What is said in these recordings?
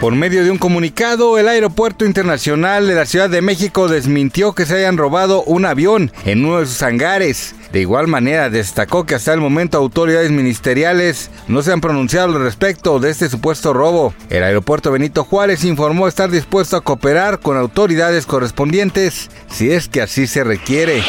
Por medio de un comunicado, el Aeropuerto Internacional de la Ciudad de México desmintió que se hayan robado un avión en uno de sus hangares. De igual manera, destacó que hasta el momento autoridades ministeriales no se han pronunciado al respecto de este supuesto robo. El aeropuerto Benito Juárez informó estar dispuesto a cooperar con autoridades correspondientes si es que así se requiere.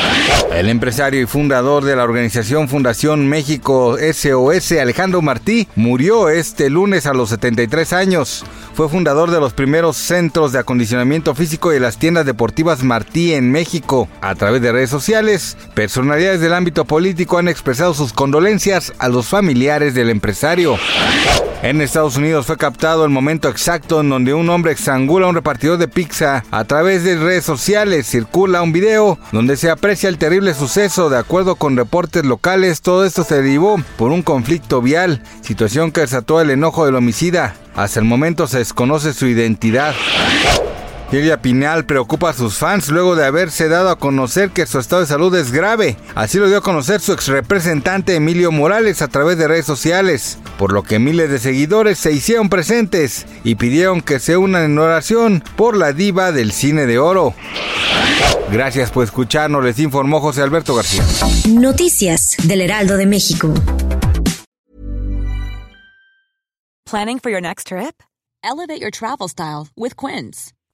El empresario y fundador de la organización Fundación México SOS, Alejandro Martí, murió este lunes a los 73 años. Fue fundador de los primeros centros de acondicionamiento físico y de las tiendas deportivas Martí en México. A través de redes sociales, personalidades del ámbito político han expresado sus condolencias a los familiares del empresario. En Estados Unidos fue captado el momento exacto en donde un hombre exangula a un repartidor de pizza. A través de redes sociales circula un video donde se aprecia el terrible suceso. De acuerdo con reportes locales, todo esto se derivó por un conflicto vial, situación que desató el enojo del homicida. Hasta el momento se desconoce su identidad. Silvia Pinal preocupa a sus fans luego de haberse dado a conocer que su estado de salud es grave. Así lo dio a conocer su ex representante Emilio Morales a través de redes sociales, por lo que miles de seguidores se hicieron presentes y pidieron que se unan en oración por la diva del cine de oro. Gracias por escucharnos, les informó José Alberto García. Noticias del Heraldo de México. Planning for your next trip? Elevate your travel style with Quince.